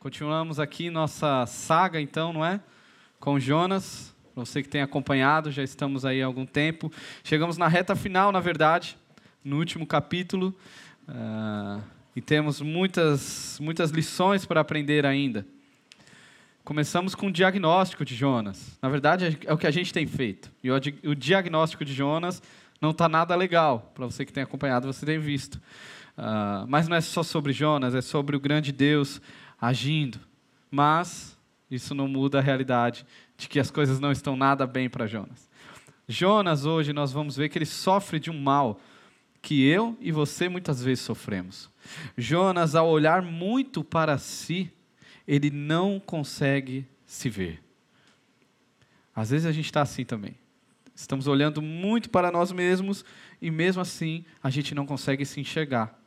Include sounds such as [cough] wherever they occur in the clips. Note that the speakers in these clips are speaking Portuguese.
Continuamos aqui nossa saga, então, não é? Com Jonas. Para você que tem acompanhado, já estamos aí há algum tempo. Chegamos na reta final, na verdade, no último capítulo. Uh, e temos muitas, muitas lições para aprender ainda. Começamos com o diagnóstico de Jonas. Na verdade, é o que a gente tem feito. E o, diagnóstico de Jonas não está nada legal. Para você que tem acompanhado, você tem visto. Uh, mas não é só sobre Jonas, é sobre o grande Deus agindo. Mas isso não muda a realidade de que as coisas não estão nada bem para Jonas. Jonas, hoje, nós vamos ver que ele sofre de um mal que eu e você muitas vezes sofremos. Jonas, ao olhar muito para si, ele não consegue se ver. Às vezes a gente está assim também. Estamos olhando muito para nós mesmos e mesmo assim a gente não consegue se enxergar.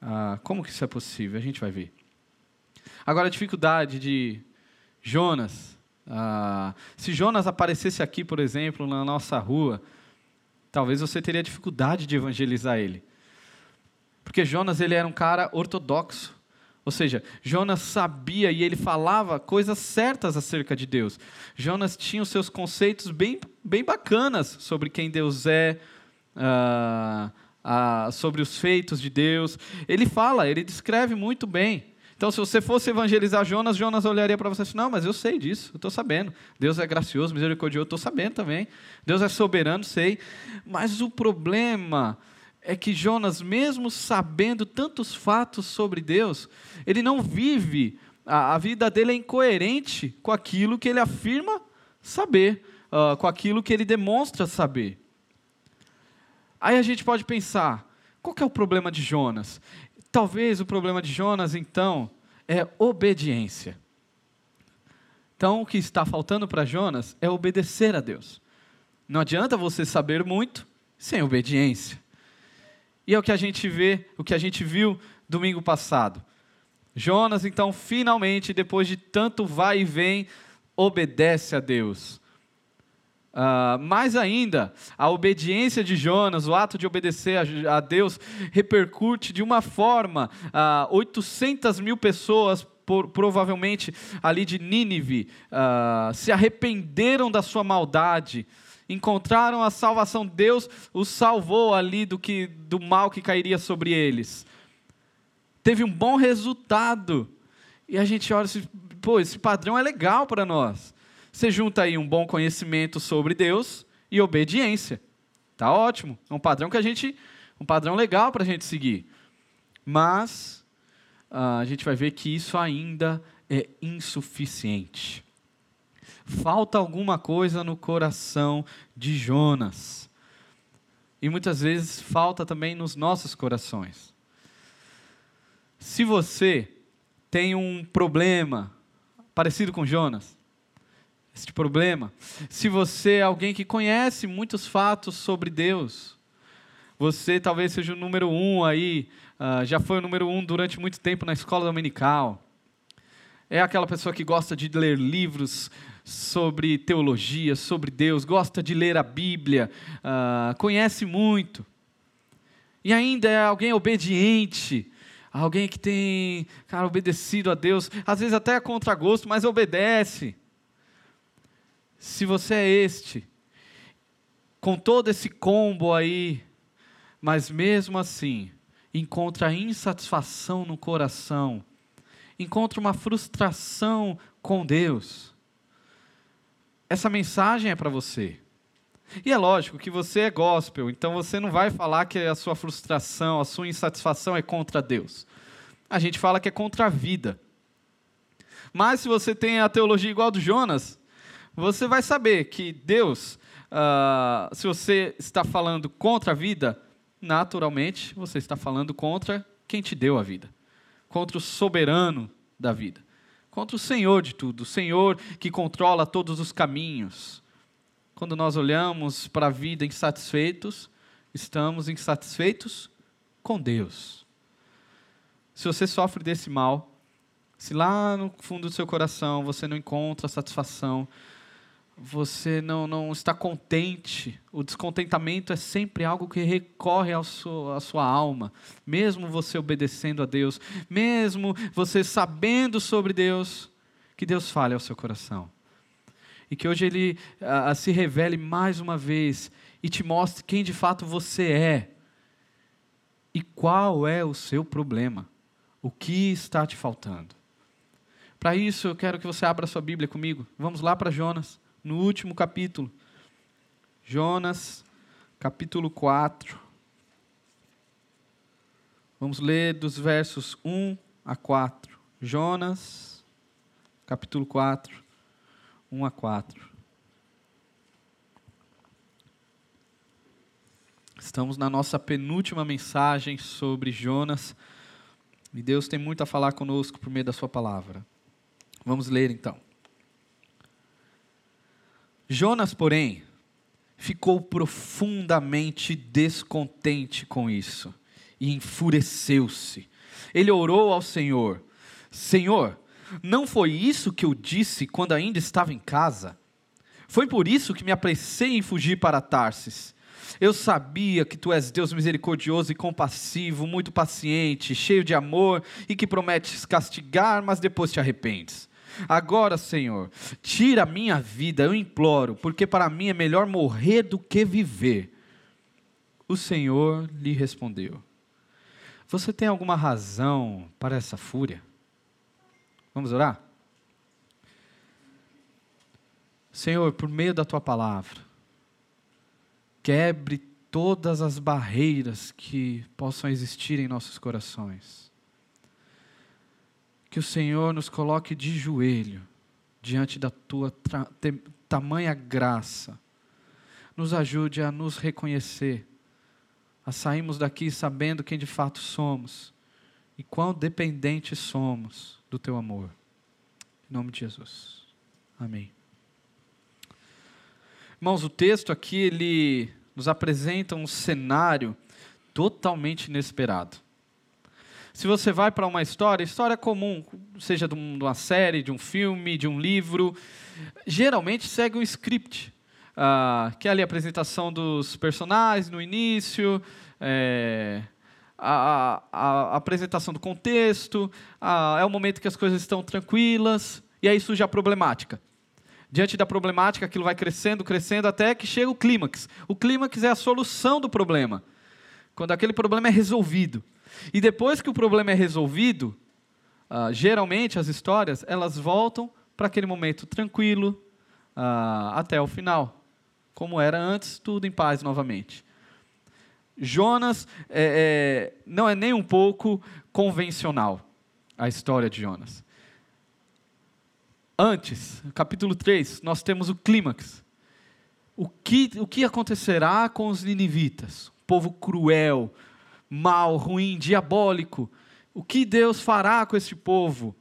Ah, como que isso é possível? A gente vai ver. Agora, a dificuldade de Jonas. Ah, se Jonas aparecesse aqui, por exemplo, na nossa rua, talvez você teria dificuldade de evangelizar ele. Porque Jonas ele era um cara ortodoxo. Ou seja, Jonas sabia e ele falava coisas certas acerca de Deus. Jonas tinha os seus conceitos bem, bem bacanas sobre quem Deus é, uh, uh, sobre os feitos de Deus. Ele fala, ele descreve muito bem. Então, se você fosse evangelizar Jonas, Jonas olharia para você e não, mas eu sei disso, eu estou sabendo. Deus é gracioso, misericordioso, eu estou sabendo também. Deus é soberano, sei. Mas o problema é que Jonas, mesmo sabendo tantos fatos sobre Deus, ele não vive, a, a vida dele é incoerente com aquilo que ele afirma saber, uh, com aquilo que ele demonstra saber. Aí a gente pode pensar, qual é o problema de Jonas? Talvez o problema de Jonas, então, é obediência. Então, o que está faltando para Jonas é obedecer a Deus. Não adianta você saber muito sem obediência. E é o que a gente vê, o que a gente viu domingo passado. Jonas, então, finalmente, depois de tanto vai e vem, obedece a Deus. Uh, mais ainda, a obediência de Jonas, o ato de obedecer a, a Deus, repercute de uma forma. Uh, 800 mil pessoas, por, provavelmente ali de Nínive, uh, se arrependeram da sua maldade, encontraram a salvação. Deus os salvou ali do, que, do mal que cairia sobre eles. Teve um bom resultado. E a gente olha pô, esse padrão é legal para nós. Você junta aí um bom conhecimento sobre Deus e obediência. Tá ótimo. É um padrão que a gente, um padrão legal para a gente seguir. Mas uh, a gente vai ver que isso ainda é insuficiente. Falta alguma coisa no coração de Jonas. E muitas vezes falta também nos nossos corações. Se você tem um problema parecido com Jonas, este problema. Se você é alguém que conhece muitos fatos sobre Deus, você talvez seja o número um aí, uh, já foi o número um durante muito tempo na escola dominical. É aquela pessoa que gosta de ler livros sobre teologia, sobre Deus, gosta de ler a Bíblia, uh, conhece muito. E ainda é alguém obediente, alguém que tem, cara, obedecido a Deus, às vezes até a contragosto, mas obedece se você é este, com todo esse combo aí, mas mesmo assim, encontra insatisfação no coração, encontra uma frustração com Deus, essa mensagem é para você. E é lógico que você é gospel, então você não vai falar que a sua frustração, a sua insatisfação é contra Deus. A gente fala que é contra a vida. Mas se você tem a teologia igual do Jonas, você vai saber que Deus, uh, se você está falando contra a vida, naturalmente você está falando contra quem te deu a vida, contra o soberano da vida, contra o Senhor de tudo, o Senhor que controla todos os caminhos. Quando nós olhamos para a vida insatisfeitos, estamos insatisfeitos com Deus. Se você sofre desse mal, se lá no fundo do seu coração você não encontra satisfação, você não, não está contente, o descontentamento é sempre algo que recorre ao seu, à sua alma, mesmo você obedecendo a Deus, mesmo você sabendo sobre Deus, que Deus fale ao seu coração. E que hoje Ele ah, se revele mais uma vez e te mostre quem de fato você é e qual é o seu problema, o que está te faltando. Para isso, eu quero que você abra sua Bíblia comigo. Vamos lá para Jonas no último capítulo. Jonas, capítulo 4. Vamos ler dos versos 1 a 4. Jonas, capítulo 4, 1 a 4. Estamos na nossa penúltima mensagem sobre Jonas. E Deus tem muito a falar conosco por meio da Sua palavra. Vamos ler então. Jonas, porém, ficou profundamente descontente com isso e enfureceu-se. Ele orou ao Senhor: Senhor, não foi isso que eu disse quando ainda estava em casa? Foi por isso que me apressei em fugir para Tarsis. Eu sabia que tu és Deus misericordioso e compassivo, muito paciente, cheio de amor e que prometes castigar, mas depois te arrependes. Agora, Senhor, tira a minha vida, eu imploro, porque para mim é melhor morrer do que viver. O Senhor lhe respondeu: Você tem alguma razão para essa fúria? Vamos orar? Senhor, por meio da tua palavra, quebre todas as barreiras que possam existir em nossos corações que o Senhor nos coloque de joelho diante da tua tamanha graça. Nos ajude a nos reconhecer, a sairmos daqui sabendo quem de fato somos e quão dependentes somos do teu amor. Em nome de Jesus. Amém. Irmãos, o texto aqui ele nos apresenta um cenário totalmente inesperado. Se você vai para uma história, história comum, seja de uma série, de um filme, de um livro, geralmente segue um script, uh, que é ali a apresentação dos personagens no início, é, a, a, a, apresentação do contexto, a, é o momento que as coisas estão tranquilas, e aí surge a problemática. Diante da problemática, aquilo vai crescendo, crescendo, até que chega o clímax. O clímax é a solução do problema. Quando aquele problema é resolvido. E depois que o problema é resolvido, uh, geralmente as histórias elas voltam para aquele momento tranquilo uh, até o final, como era antes, tudo em paz novamente. Jonas é, é, não é nem um pouco convencional a história de Jonas. Antes, capítulo 3, nós temos o clímax. O que, o que acontecerá com os ninivitas? Povo cruel, mal, ruim, diabólico. O que Deus fará com esse povo?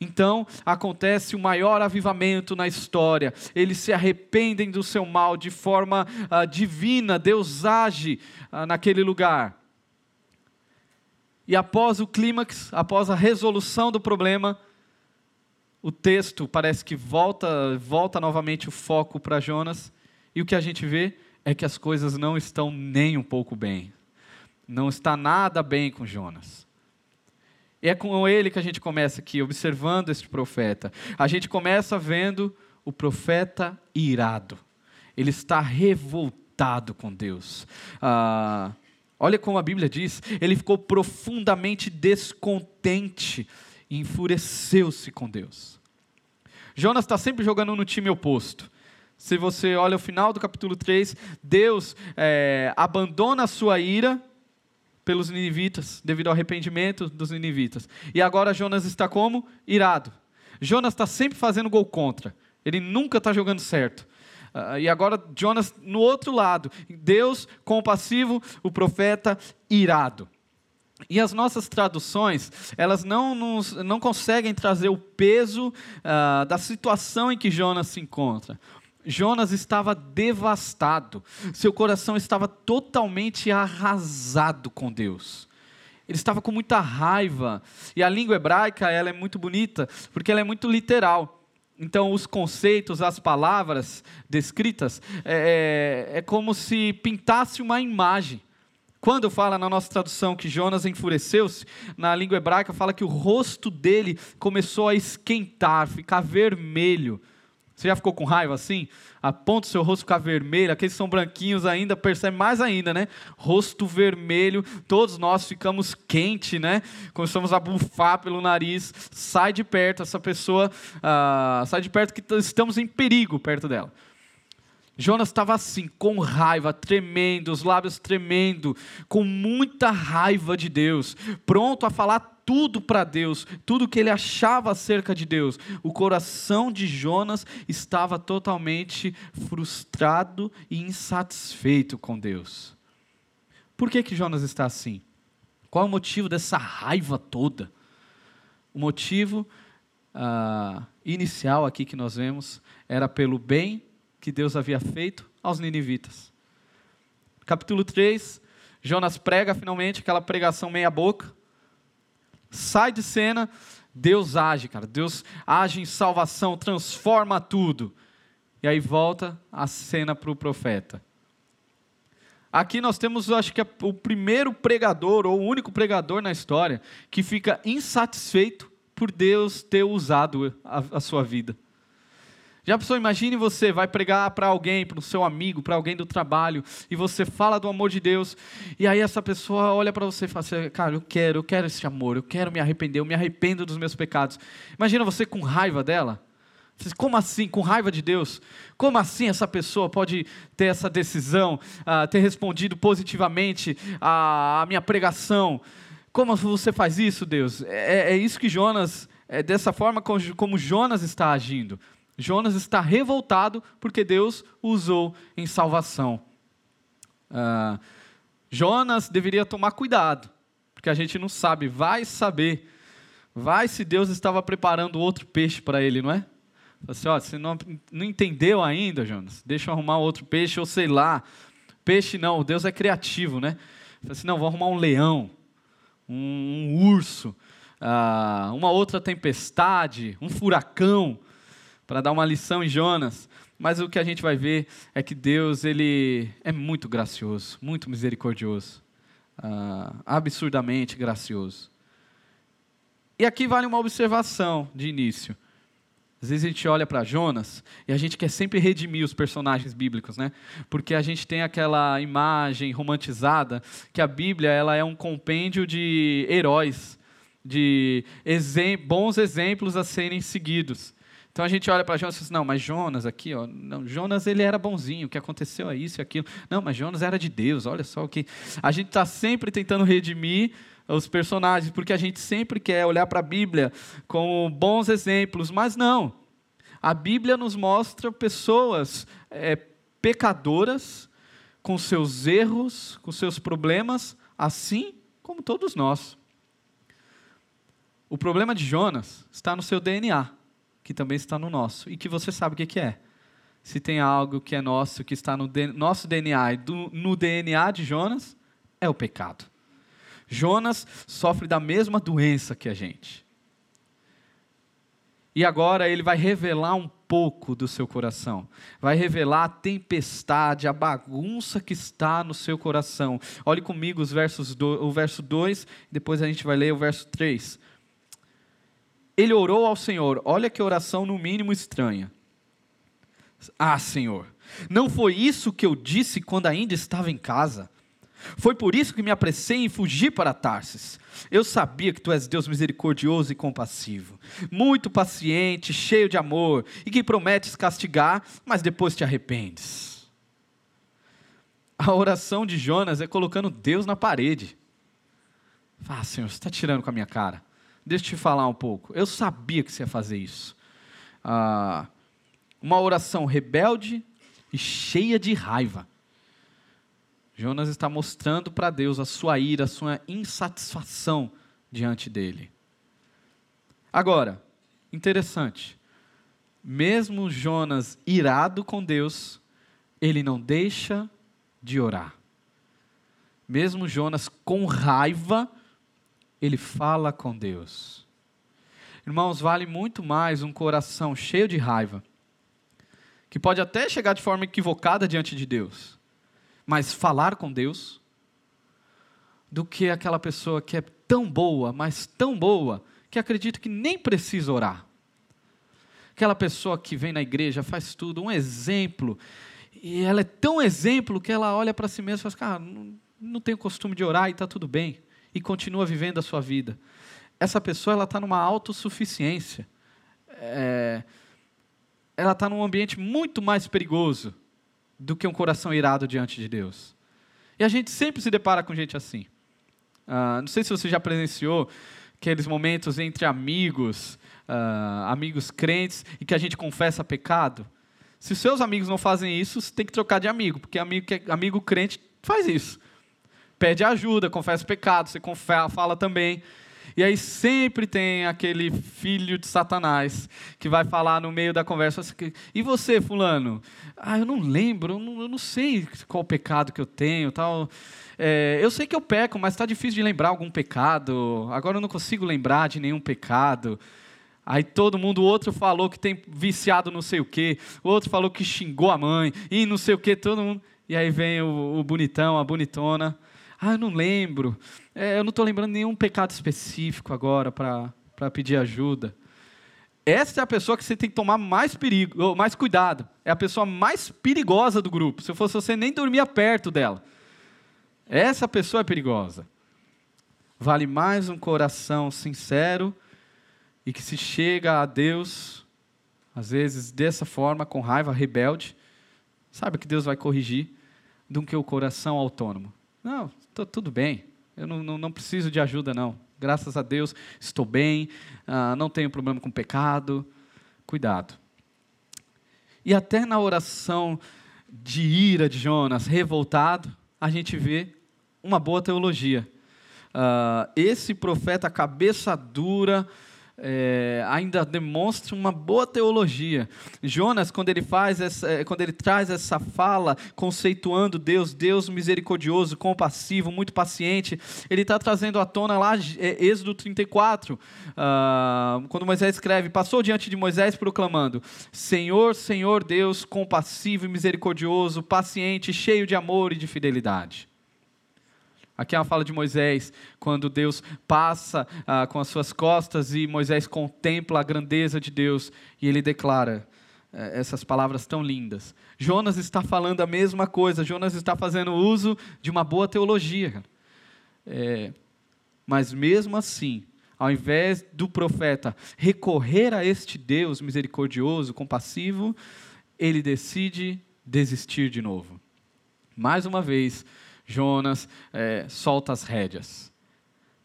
Então acontece o maior avivamento na história. Eles se arrependem do seu mal de forma uh, divina. Deus age uh, naquele lugar. E após o clímax, após a resolução do problema, o texto parece que volta, volta novamente o foco para Jonas. E o que a gente vê é que as coisas não estão nem um pouco bem. Não está nada bem com Jonas. E é com ele que a gente começa aqui, observando este profeta. A gente começa vendo o profeta irado. Ele está revoltado com Deus. Ah, olha como a Bíblia diz: ele ficou profundamente descontente enfureceu-se com Deus. Jonas está sempre jogando no time oposto. Se você olha o final do capítulo 3, Deus é, abandona a sua ira pelos ninivitas, devido ao arrependimento dos ninivitas. E agora Jonas está como? Irado. Jonas está sempre fazendo gol contra. Ele nunca está jogando certo. Uh, e agora Jonas no outro lado. Deus compassivo, o profeta irado. E as nossas traduções, elas não, nos, não conseguem trazer o peso uh, da situação em que Jonas se encontra. Jonas estava devastado, seu coração estava totalmente arrasado com Deus. Ele estava com muita raiva. E a língua hebraica ela é muito bonita, porque ela é muito literal. então, os conceitos, as palavras descritas, é, é, é como se pintasse uma imagem. Quando fala na nossa tradução que Jonas enfureceu-se, na língua hebraica fala que o rosto dele começou a esquentar, ficar vermelho. Você já ficou com raiva assim? A ponto do seu rosto ficar vermelho, aqueles são branquinhos ainda, percebe mais ainda, né? Rosto vermelho, todos nós ficamos quente, né? Começamos a bufar pelo nariz. Sai de perto, essa pessoa, uh, sai de perto que estamos em perigo perto dela. Jonas estava assim, com raiva, tremendo, os lábios tremendo, com muita raiva de Deus, pronto a falar tudo para Deus, tudo que ele achava acerca de Deus. O coração de Jonas estava totalmente frustrado e insatisfeito com Deus. Por que que Jonas está assim? Qual é o motivo dessa raiva toda? O motivo uh, inicial aqui que nós vemos era pelo bem que Deus havia feito aos ninivitas. Capítulo 3, Jonas prega finalmente aquela pregação meia-boca, sai de cena, Deus age, cara. Deus age em salvação, transforma tudo. E aí volta a cena para o profeta. Aqui nós temos, acho que, é o primeiro pregador, ou o único pregador na história, que fica insatisfeito por Deus ter usado a, a sua vida. Já pensou, imagine você vai pregar para alguém, para o seu amigo, para alguém do trabalho, e você fala do amor de Deus, e aí essa pessoa olha para você e fala assim, cara, eu quero, eu quero esse amor, eu quero me arrepender, eu me arrependo dos meus pecados. Imagina você com raiva dela. Como assim, com raiva de Deus? Como assim essa pessoa pode ter essa decisão, uh, ter respondido positivamente à, minha pregação? Como você faz isso, Deus? É, é isso que Jonas, é dessa forma como Jonas está agindo. Jonas está revoltado porque Deus o usou em salvação. Uh, Jonas deveria tomar cuidado, porque a gente não sabe, vai saber, vai se Deus estava preparando outro peixe para ele, não é? Assim, ó, você não, não entendeu ainda, Jonas, deixa eu arrumar outro peixe, ou sei lá. Peixe não, Deus é criativo, né? Assim, não, vou arrumar um leão, um, um urso, uh, uma outra tempestade, um furacão para dar uma lição em Jonas. Mas o que a gente vai ver é que Deus ele é muito gracioso, muito misericordioso, uh, absurdamente gracioso. E aqui vale uma observação de início. Às vezes a gente olha para Jonas e a gente quer sempre redimir os personagens bíblicos, né? Porque a gente tem aquela imagem romantizada que a Bíblia ela é um compêndio de heróis, de bons exemplos a serem seguidos. Então a gente olha para Jonas e diz, assim, não, mas Jonas aqui, ó, não, Jonas ele era bonzinho, o que aconteceu é isso e aquilo. Não, mas Jonas era de Deus, olha só o que. A gente está sempre tentando redimir os personagens, porque a gente sempre quer olhar para a Bíblia com bons exemplos, mas não. A Bíblia nos mostra pessoas é, pecadoras, com seus erros, com seus problemas, assim como todos nós. O problema de Jonas está no seu DNA que também está no nosso e que você sabe o que é. Se tem algo que é nosso, que está no nosso DNA e no DNA de Jonas, é o pecado. Jonas sofre da mesma doença que a gente. E agora ele vai revelar um pouco do seu coração. Vai revelar a tempestade, a bagunça que está no seu coração. Olhe comigo os versos do, o verso 2, depois a gente vai ler o verso 3 ele orou ao Senhor. Olha que oração, no mínimo, estranha. Ah, Senhor, não foi isso que eu disse quando ainda estava em casa? Foi por isso que me apressei em fugir para Tarsis. Eu sabia que tu és Deus misericordioso e compassivo, muito paciente, cheio de amor, e que prometes castigar, mas depois te arrependes. A oração de Jonas é colocando Deus na parede. Ah, Senhor, você está tirando com a minha cara. Deixa eu te falar um pouco. Eu sabia que você ia fazer isso. Ah, uma oração rebelde e cheia de raiva. Jonas está mostrando para Deus a sua ira, a sua insatisfação diante dele. Agora, interessante. Mesmo Jonas irado com Deus, ele não deixa de orar. Mesmo Jonas com raiva, ele fala com Deus. Irmãos, vale muito mais um coração cheio de raiva, que pode até chegar de forma equivocada diante de Deus, mas falar com Deus, do que aquela pessoa que é tão boa, mas tão boa, que acredita que nem precisa orar. Aquela pessoa que vem na igreja, faz tudo, um exemplo, e ela é tão exemplo que ela olha para si mesma e fala: assim, Cara, não, não tenho costume de orar e está tudo bem, e continua vivendo a sua vida. Essa pessoa ela está numa autossuficiência. É, ela está num ambiente muito mais perigoso do que um coração irado diante de Deus. E a gente sempre se depara com gente assim. Uh, não sei se você já presenciou aqueles momentos entre amigos, uh, amigos crentes, e que a gente confessa pecado. Se os seus amigos não fazem isso, você tem que trocar de amigo, porque amigo, amigo crente faz isso. Pede ajuda, confessa pecado, você confessa, fala também. E aí sempre tem aquele filho de Satanás que vai falar no meio da conversa. E você, fulano? Ah, eu não lembro, eu não, eu não sei qual pecado que eu tenho, tal. É, eu sei que eu peco, mas está difícil de lembrar algum pecado. Agora eu não consigo lembrar de nenhum pecado. Aí todo mundo, o outro falou que tem viciado não sei o quê, o outro falou que xingou a mãe, e não sei o quê, todo mundo. E aí vem o, o bonitão, a bonitona. Ah, eu não lembro. É, eu não estou lembrando nenhum pecado específico agora para pedir ajuda. Essa é a pessoa que você tem que tomar mais perigo, mais cuidado. É a pessoa mais perigosa do grupo. Se fosse você, nem dormia perto dela. Essa pessoa é perigosa. Vale mais um coração sincero e que se chega a Deus, às vezes dessa forma, com raiva, rebelde, sabe que Deus vai corrigir, do que o coração autônomo. Não, tô, tudo bem, eu não, não, não, preciso de ajuda, não. Graças a Deus, estou bem, ah, não tenho problema com pecado. Cuidado. E até na oração de ira de Jonas, revoltado, a gente vê uma boa teologia. Uh, esse profeta, cabeça dura, é, ainda demonstra uma boa teologia. Jonas, quando ele faz essa, é, quando ele traz essa fala conceituando Deus, Deus misericordioso, compassivo, muito paciente, ele está trazendo à tona lá é, Êxodo 34, uh, ah, quando Moisés escreve: passou diante de Moisés proclamando: Senhor, Senhor Deus, compassivo e misericordioso, paciente, cheio de amor e de fidelidade. Aqui é uma fala de Moisés, quando Deus passa ah, com as suas costas e Moisés contempla a grandeza de Deus e ele declara eh, essas palavras tão lindas. Jonas está falando a mesma coisa, Jonas está fazendo uso de uma boa teologia. É, mas mesmo assim, ao invés do profeta recorrer a este Deus misericordioso, compassivo, ele decide desistir de novo. Mais uma vez, Jonas é, solta as rédeas.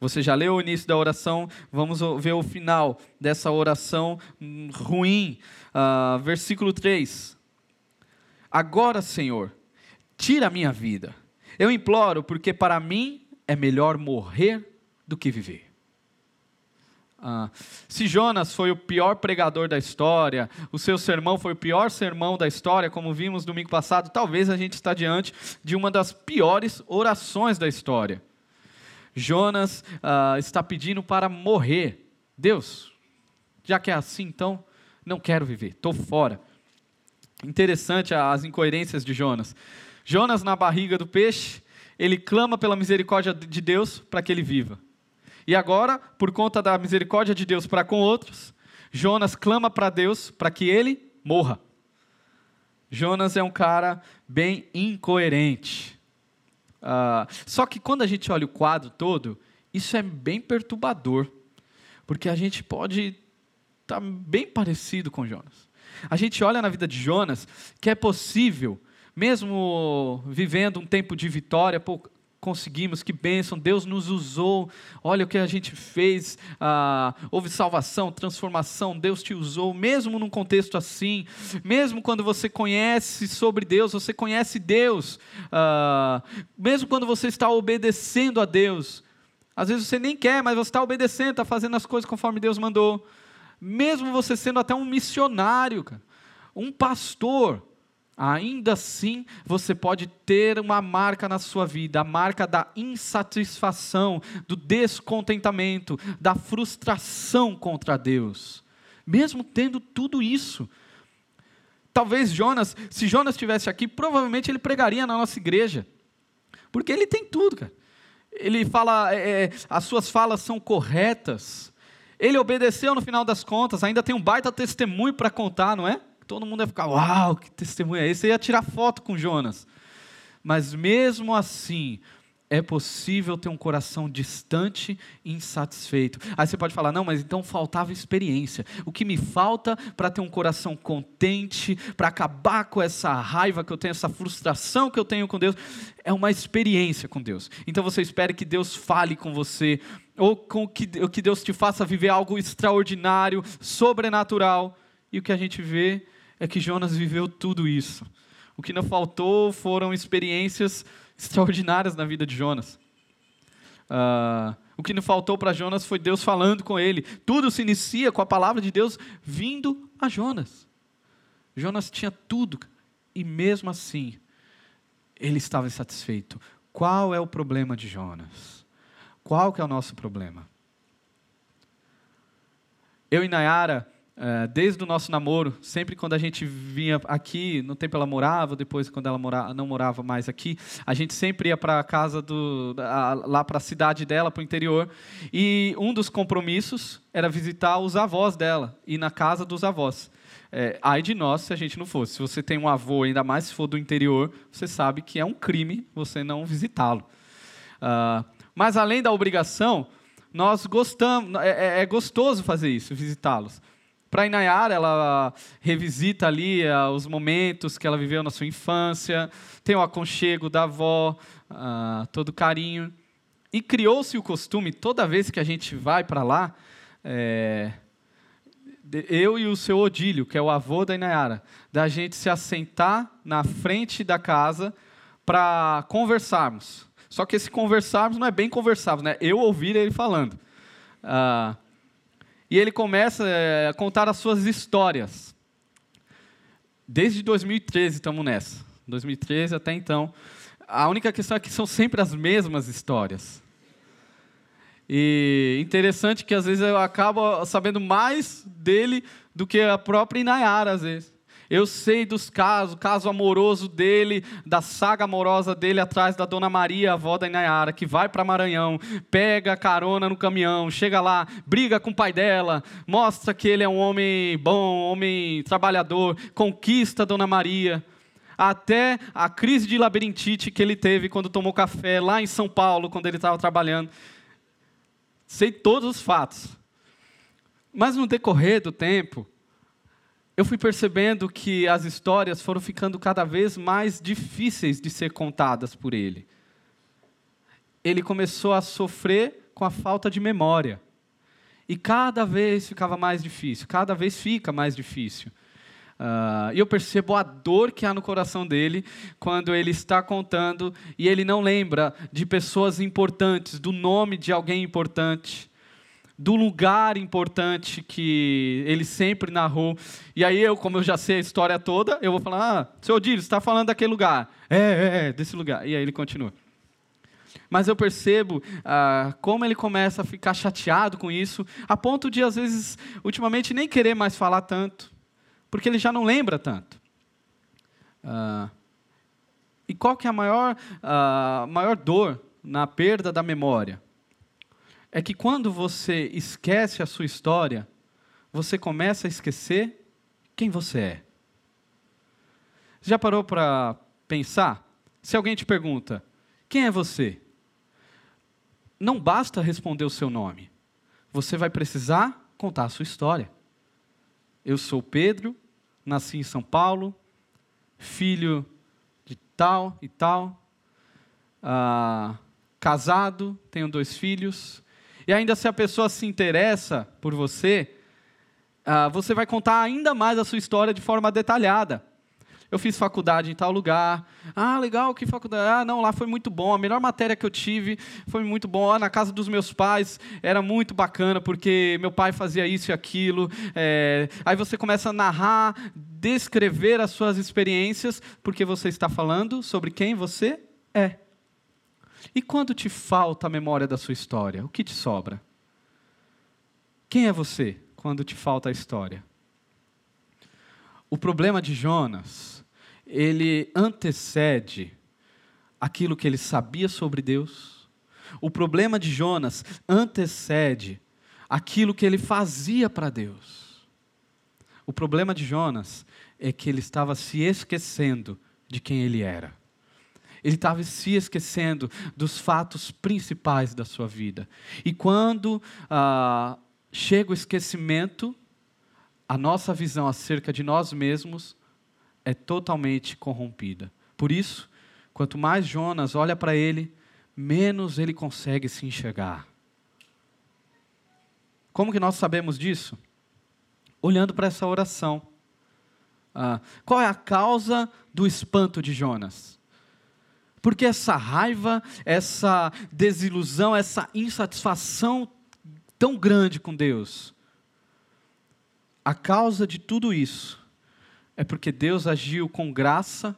Você já leu o início da oração, vamos ver o final dessa oração ruim. Uh, versículo 3. Agora, Senhor, tira a minha vida. Eu imploro, porque para mim é melhor morrer do que viver. Ah, se Jonas foi o pior pregador da história, o seu sermão foi o pior sermão da história, como vimos domingo passado, talvez a gente está diante de uma das piores orações da história. Jonas ah, está pedindo para morrer. Deus, já que é assim, então não quero viver, estou fora. Interessante as incoerências de Jonas. Jonas, na barriga do peixe, ele clama pela misericórdia de Deus para que ele viva. E agora, por conta da misericórdia de Deus para com outros, Jonas clama para Deus para que ele morra. Jonas é um cara bem incoerente. Uh, só que quando a gente olha o quadro todo, isso é bem perturbador, porque a gente pode estar tá bem parecido com Jonas. A gente olha na vida de Jonas que é possível, mesmo vivendo um tempo de vitória, pô, conseguimos, que bênção, Deus nos usou, olha o que a gente fez, ah, houve salvação, transformação, Deus te usou, mesmo num contexto assim, mesmo quando você conhece sobre Deus, você conhece Deus, ah, mesmo quando você está obedecendo a Deus, às vezes você nem quer, mas você está obedecendo, está fazendo as coisas conforme Deus mandou, mesmo você sendo até um missionário, um pastor, Ainda assim, você pode ter uma marca na sua vida, a marca da insatisfação, do descontentamento, da frustração contra Deus. Mesmo tendo tudo isso. Talvez Jonas, se Jonas estivesse aqui, provavelmente ele pregaria na nossa igreja. Porque ele tem tudo, cara. Ele fala, é, é as suas falas são corretas. Ele obedeceu no final das contas, ainda tem um baita testemunho para contar, não é? Todo mundo ia ficar, uau, que testemunho é esse? Você ia tirar foto com Jonas. Mas mesmo assim, é possível ter um coração distante e insatisfeito. Aí você pode falar, não, mas então faltava experiência. O que me falta para ter um coração contente, para acabar com essa raiva que eu tenho, essa frustração que eu tenho com Deus, é uma experiência com Deus. Então você espere que Deus fale com você, ou com que, que Deus te faça viver algo extraordinário, sobrenatural. E o que a gente vê é que Jonas viveu tudo isso. O que não faltou foram experiências extraordinárias na vida de Jonas. Uh, o que não faltou para Jonas foi Deus falando com ele. Tudo se inicia com a palavra de Deus vindo a Jonas. Jonas tinha tudo e mesmo assim ele estava insatisfeito. Qual é o problema de Jonas? Qual que é o nosso problema? Eu e Nayara desde o nosso namoro, sempre quando a gente vinha aqui, no tempo ela morava, depois quando ela não morava mais aqui, a gente sempre ia para a casa do, lá para a cidade dela, para o interior, e um dos compromissos era visitar os avós dela, ir na casa dos avós. É, ai de nós se a gente não fosse. Se você tem um avô, ainda mais se for do interior, você sabe que é um crime você não visitá-lo. Uh, mas além da obrigação, nós gostamos, é, é, é gostoso fazer isso, visitá-los para Inayara, ela revisita ali uh, os momentos que ela viveu na sua infância, tem o aconchego da avó, uh, todo carinho. E criou-se o costume, toda vez que a gente vai para lá, é, eu e o seu Odílio, que é o avô da Inayara, da gente se assentar na frente da casa para conversarmos. Só que esse conversarmos não é bem conversarmos, né? Eu ouvir ele falando. Uh, e ele começa eh, a contar as suas histórias. Desde 2013 estamos nessa. 2013 até então. A única questão é que são sempre as mesmas histórias. E interessante que às vezes eu acabo sabendo mais dele do que a própria Inayara, às vezes. Eu sei dos casos, o caso amoroso dele, da saga amorosa dele atrás da Dona Maria, avó da Inayara, que vai para Maranhão, pega carona no caminhão, chega lá, briga com o pai dela, mostra que ele é um homem bom, homem trabalhador, conquista a Dona Maria até a crise de labirintite que ele teve quando tomou café lá em São Paulo, quando ele estava trabalhando. Sei todos os fatos. Mas no decorrer do tempo, eu fui percebendo que as histórias foram ficando cada vez mais difíceis de ser contadas por ele. Ele começou a sofrer com a falta de memória. E cada vez ficava mais difícil, cada vez fica mais difícil. Uh, eu percebo a dor que há no coração dele quando ele está contando e ele não lembra de pessoas importantes, do nome de alguém importante do lugar importante que ele sempre narrou. E aí eu, como eu já sei a história toda, eu vou falar, ah, seu Odílio, está falando daquele lugar. É, é, é, desse lugar. E aí ele continua. Mas eu percebo ah, como ele começa a ficar chateado com isso, a ponto de, às vezes, ultimamente, nem querer mais falar tanto, porque ele já não lembra tanto. Ah, e qual que é a maior, ah, maior dor na perda da memória? É que quando você esquece a sua história, você começa a esquecer quem você é. Já parou para pensar? Se alguém te pergunta, quem é você? Não basta responder o seu nome. Você vai precisar contar a sua história. Eu sou Pedro, nasci em São Paulo, filho de tal e tal, ah, casado, tenho dois filhos, e ainda se a pessoa se interessa por você, uh, você vai contar ainda mais a sua história de forma detalhada. Eu fiz faculdade em tal lugar. Ah, legal, que faculdade? Ah, não, lá foi muito bom. A melhor matéria que eu tive foi muito bom. Ah, na casa dos meus pais era muito bacana, porque meu pai fazia isso e aquilo. É... Aí você começa a narrar descrever as suas experiências, porque você está falando sobre quem você é. E quando te falta a memória da sua história, o que te sobra? Quem é você quando te falta a história? O problema de Jonas, ele antecede aquilo que ele sabia sobre Deus. O problema de Jonas antecede aquilo que ele fazia para Deus. O problema de Jonas é que ele estava se esquecendo de quem ele era. Ele estava se esquecendo dos fatos principais da sua vida. E quando ah, chega o esquecimento, a nossa visão acerca de nós mesmos é totalmente corrompida. Por isso, quanto mais Jonas olha para ele, menos ele consegue se enxergar. Como que nós sabemos disso? Olhando para essa oração. Ah, qual é a causa do espanto de Jonas? Porque essa raiva, essa desilusão, essa insatisfação tão grande com Deus. A causa de tudo isso é porque Deus agiu com graça,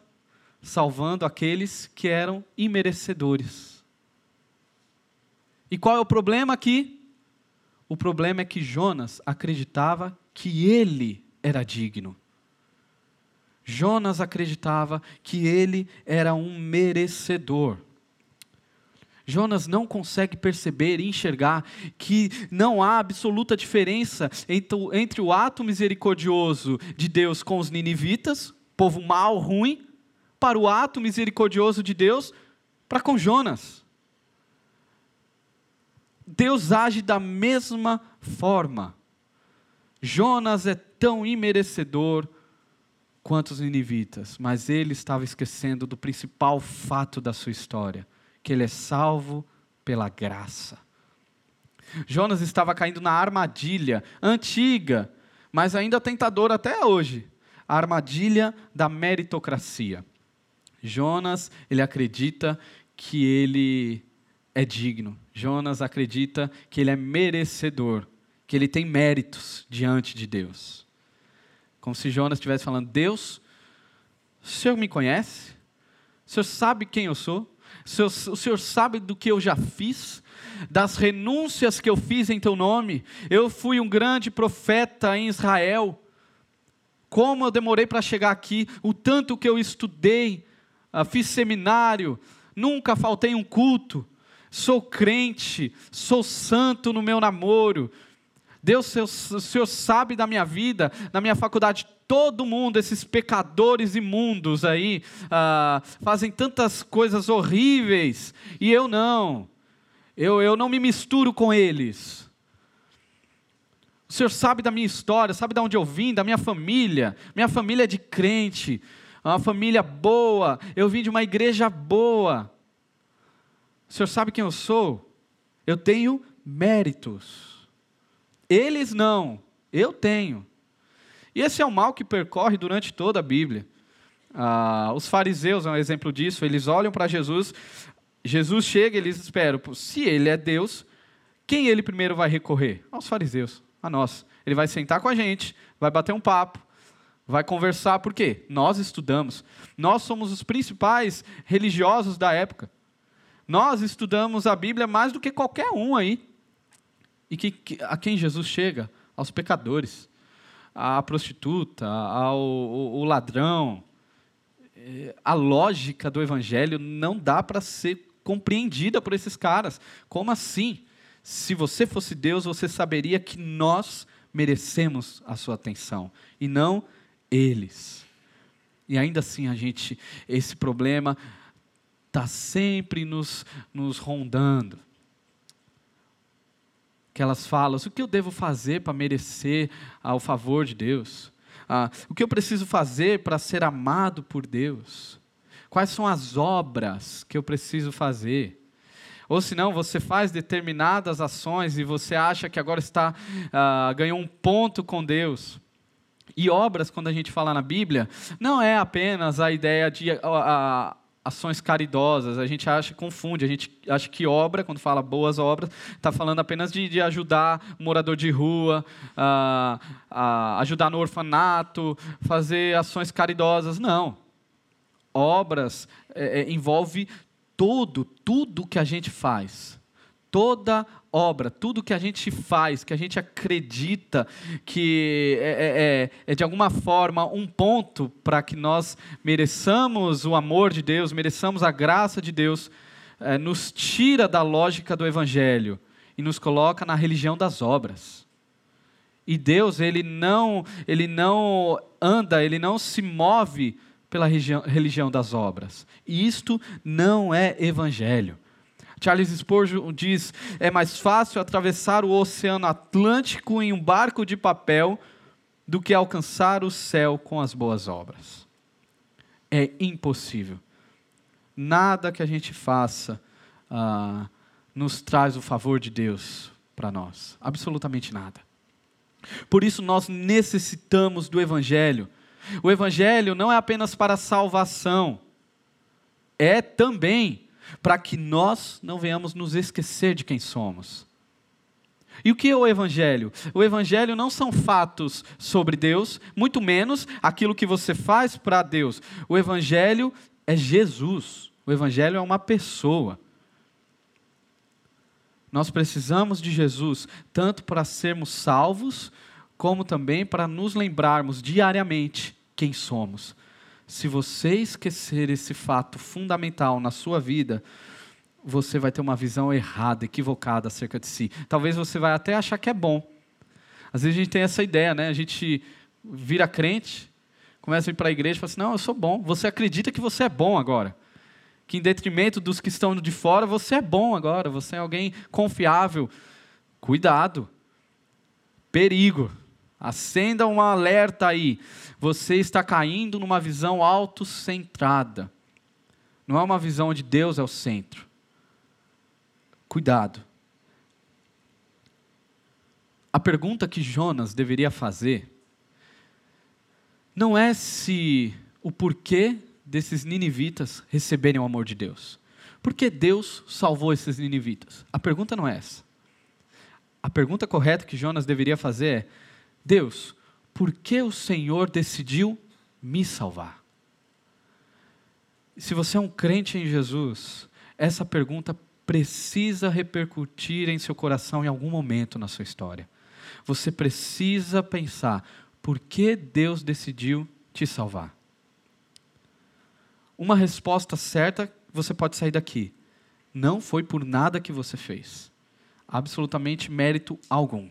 salvando aqueles que eram imerecedores. E qual é o problema aqui? O problema é que Jonas acreditava que ele era digno. Jonas acreditava que ele era um merecedor. Jonas não consegue perceber e enxergar que não há absoluta diferença entre, o ato misericordioso de Deus com os ninivitas, povo mau, ruim, para o ato misericordioso de Deus para com Jonas. Deus age da mesma forma. Jonas é tão imerecedor quanto os ninivitas, mas ele estava esquecendo do principal fato da sua história que ele é salvo pela graça. Jonas estava caindo na armadilha antiga, mas ainda tentadora até hoje a armadilha da meritocracia. Jonas, ele acredita que ele é digno. Jonas acredita que ele é merecedor, que ele tem méritos diante de Deus. Como se Jonas estivesse falando: Deus, o Senhor me conhece? O Senhor sabe quem eu sou? O Senhor, Senhor sabe do que eu já fiz, das renúncias que eu fiz em teu nome. Eu fui um grande profeta em Israel. Como eu demorei para chegar aqui, o tanto que eu estudei, ah, fiz seminário, nunca faltei um culto. Sou crente, sou santo no meu namoro, Deus, o Senhor sabe da minha vida, na minha faculdade, todo mundo, esses pecadores imundos aí, ah, fazem tantas coisas horríveis, e eu não, eu, eu não me misturo com eles. O Senhor sabe da minha história, sabe de onde eu vim, da minha família, minha família é de crente, uma família boa, eu vim de uma igreja boa. O Senhor sabe quem eu sou? Eu tenho méritos. Eles não, eu tenho. E esse é o mal que percorre durante toda a Bíblia. Ah, os fariseus é um exemplo disso, eles olham para Jesus, Jesus chega e eles esperam, se ele é Deus, quem ele primeiro vai recorrer? Aos fariseus, a nós. Ele vai sentar com a gente, vai bater um papo, vai conversar, por quê? Nós estudamos. Nós somos os principais religiosos da época. Nós estudamos a Bíblia mais do que qualquer um aí. E que, que, a quem Jesus chega? Aos pecadores, à prostituta, ao, ao, ao ladrão. É, a lógica do evangelho não dá para ser compreendida por esses caras. Como assim? Se você fosse Deus, você saberia que nós merecemos a sua atenção e não eles. E ainda assim a gente, esse problema está sempre nos, nos rondando que elas falam: o que eu devo fazer para merecer o favor de Deus? Ah, o que eu preciso fazer para ser amado por Deus? Quais são as obras que eu preciso fazer? Ou se não, você faz determinadas ações e você acha que agora está ah, ganhou um ponto com Deus. E obras, quando a gente fala na Bíblia, não é apenas a ideia de ações caridosas. A gente acha, confunde, a gente acha que obra, quando fala boas obras, está falando apenas de, de, ajudar o morador de rua, uh, ajudar no orfanato, fazer ações caridosas. Não. Obras é, é, envolve todo, tudo que a gente faz. Toda obra, tudo que a gente faz, que a gente acredita que é, é, é, é de alguma forma um ponto para que nós mereçamos o amor de Deus, mereçamos a graça de Deus, é, nos tira da lógica do Evangelho e nos coloca na religião das obras. E Deus, ele não, ele não anda, ele não se move pela religião das obras. E isto não é evangelho. Charles Spurgeon diz: é mais fácil atravessar o Oceano Atlântico em um barco de papel do que alcançar o céu com as boas obras. É impossível. Nada que a gente faça ah, nos traz o favor de Deus para nós. Absolutamente nada. Por isso nós necessitamos do Evangelho. O Evangelho não é apenas para salvação, é também para que nós não venhamos nos esquecer de quem somos. E o que é o Evangelho? O Evangelho não são fatos sobre Deus, muito menos aquilo que você faz para Deus. O Evangelho é Jesus. O Evangelho é uma pessoa. Nós precisamos de Jesus tanto para sermos salvos, como também para nos lembrarmos diariamente quem somos se você esquecer esse fato fundamental na sua vida, você vai ter uma visão errada, equivocada acerca de si. Talvez você vai até achar que é bom. Às vezes a gente tem essa ideia, né? A gente vira crente, começa a ir para a igreja e fala assim: não, eu sou bom. Você acredita que você é bom agora. Que em detrimento dos que estão de fora, você é bom agora. Você é alguém confiável. Cuidado. Perigo. Acenda um alerta aí. Você está caindo numa visão autocentrada. Não é uma visão onde Deus é o centro. Cuidado. A pergunta que Jonas deveria fazer não é se o porquê desses ninivitas receberem o amor de Deus. Por que Deus salvou esses ninivitas? A pergunta não é essa. A pergunta correta que Jonas deveria fazer é: Deus, por que o Senhor decidiu me salvar? Se você é um crente em Jesus, essa pergunta precisa repercutir em seu coração em algum momento na sua história. Você precisa pensar: por que Deus decidiu te salvar? Uma resposta certa, você pode sair daqui. Não foi por nada que você fez. Absolutamente mérito algum.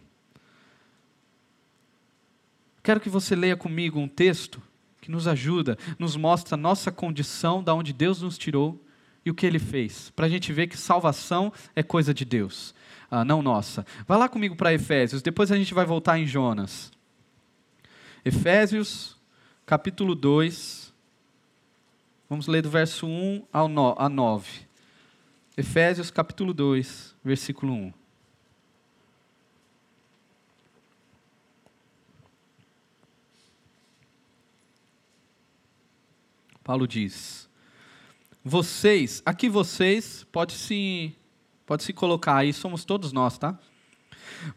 Quero que você leia comigo um texto que nos ajuda, nos mostra a nossa condição, da onde Deus nos tirou e o que Ele fez, para a gente ver que salvação é coisa de Deus, ah, não nossa. Vá lá comigo para Efésios, depois a gente vai voltar em Jonas. Efésios, capítulo 2, vamos ler do verso 1 ao 9. Efésios, capítulo 2, versículo 1. Paulo diz: Vocês, aqui vocês, pode se, pode se colocar aí, somos todos nós, tá?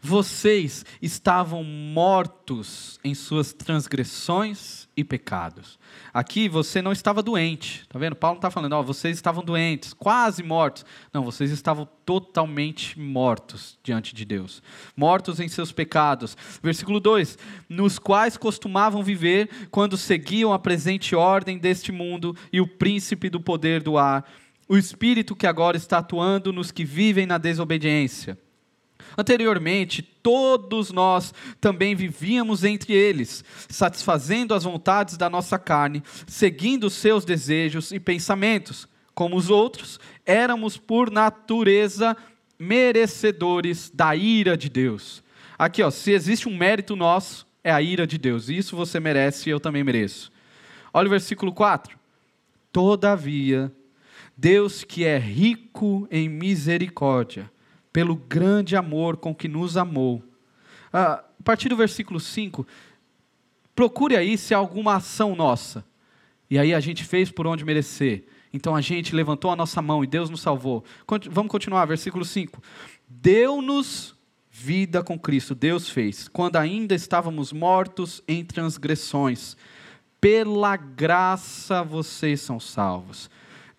Vocês estavam mortos em suas transgressões e pecados. Aqui você não estava doente, tá vendo? Paulo não está falando, ó, vocês estavam doentes, quase mortos. Não, vocês estavam totalmente mortos diante de Deus. Mortos em seus pecados. Versículo 2: Nos quais costumavam viver quando seguiam a presente ordem deste mundo e o príncipe do poder do ar, o espírito que agora está atuando nos que vivem na desobediência Anteriormente, todos nós também vivíamos entre eles, satisfazendo as vontades da nossa carne, seguindo seus desejos e pensamentos. Como os outros, éramos por natureza merecedores da ira de Deus. Aqui, ó, se existe um mérito nosso, é a ira de Deus. Isso você merece e eu também mereço. Olha o versículo 4. Todavia, Deus que é rico em misericórdia, pelo grande amor com que nos amou. Ah, a partir do versículo 5, procure aí se há alguma ação nossa. E aí a gente fez por onde merecer. Então a gente levantou a nossa mão e Deus nos salvou. Vamos continuar, versículo 5. Deu-nos vida com Cristo, Deus fez, quando ainda estávamos mortos em transgressões. Pela graça vocês são salvos.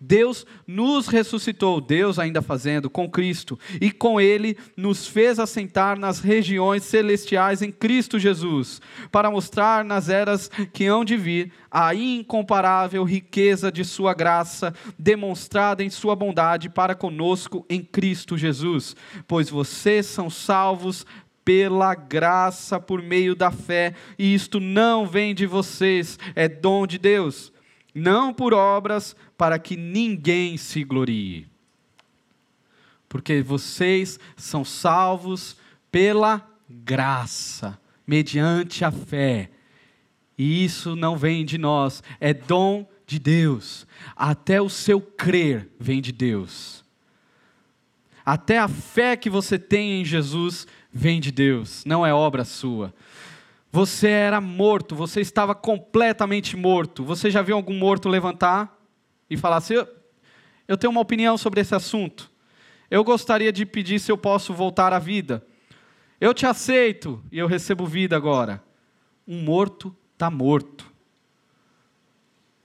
Deus nos ressuscitou, Deus ainda fazendo com Cristo, e com Ele nos fez assentar nas regiões celestiais em Cristo Jesus, para mostrar nas eras que hão de vir a incomparável riqueza de Sua graça, demonstrada em Sua bondade para conosco em Cristo Jesus. Pois vocês são salvos pela graça por meio da fé, e isto não vem de vocês, é dom de Deus não por obras, para que ninguém se glorie. Porque vocês são salvos pela graça, mediante a fé. E isso não vem de nós, é dom de Deus. Até o seu crer vem de Deus. Até a fé que você tem em Jesus vem de Deus, não é obra sua. Você era morto, você estava completamente morto. Você já viu algum morto levantar e falar assim: Eu tenho uma opinião sobre esse assunto. Eu gostaria de pedir se eu posso voltar à vida. Eu te aceito e eu recebo vida agora. Um morto está morto.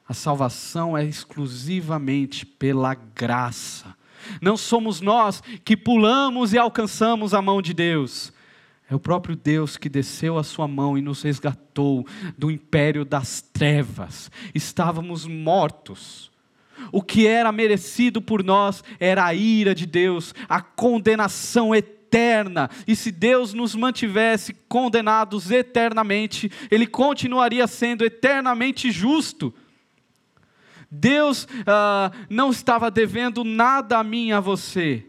A salvação é exclusivamente pela graça. Não somos nós que pulamos e alcançamos a mão de Deus. É o próprio Deus que desceu a sua mão e nos resgatou do império das trevas. Estávamos mortos. O que era merecido por nós era a ira de Deus, a condenação eterna. E se Deus nos mantivesse condenados eternamente, Ele continuaria sendo eternamente justo. Deus ah, não estava devendo nada a mim a você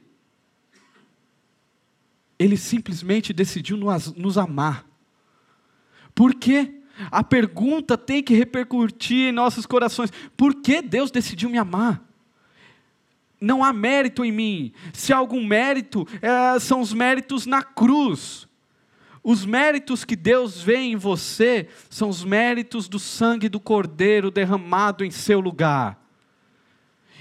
ele simplesmente decidiu nos amar. Por quê? A pergunta tem que repercutir em nossos corações: por que Deus decidiu me amar? Não há mérito em mim. Se há algum mérito, é, são os méritos na cruz. Os méritos que Deus vê em você são os méritos do sangue do Cordeiro derramado em seu lugar.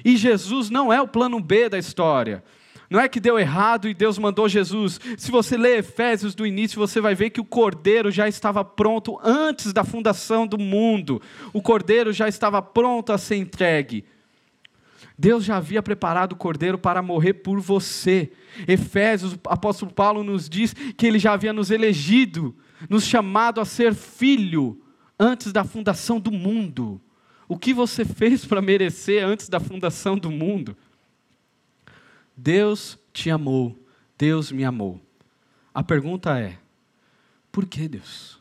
E Jesus não é o plano B da história. Não é que deu errado e Deus mandou Jesus. Se você ler Efésios do início, você vai ver que o cordeiro já estava pronto antes da fundação do mundo. O cordeiro já estava pronto a ser entregue. Deus já havia preparado o cordeiro para morrer por você. Efésios, o apóstolo Paulo nos diz que ele já havia nos elegido, nos chamado a ser filho antes da fundação do mundo. O que você fez para merecer antes da fundação do mundo? Deus te amou, Deus me amou. A pergunta é: por que Deus?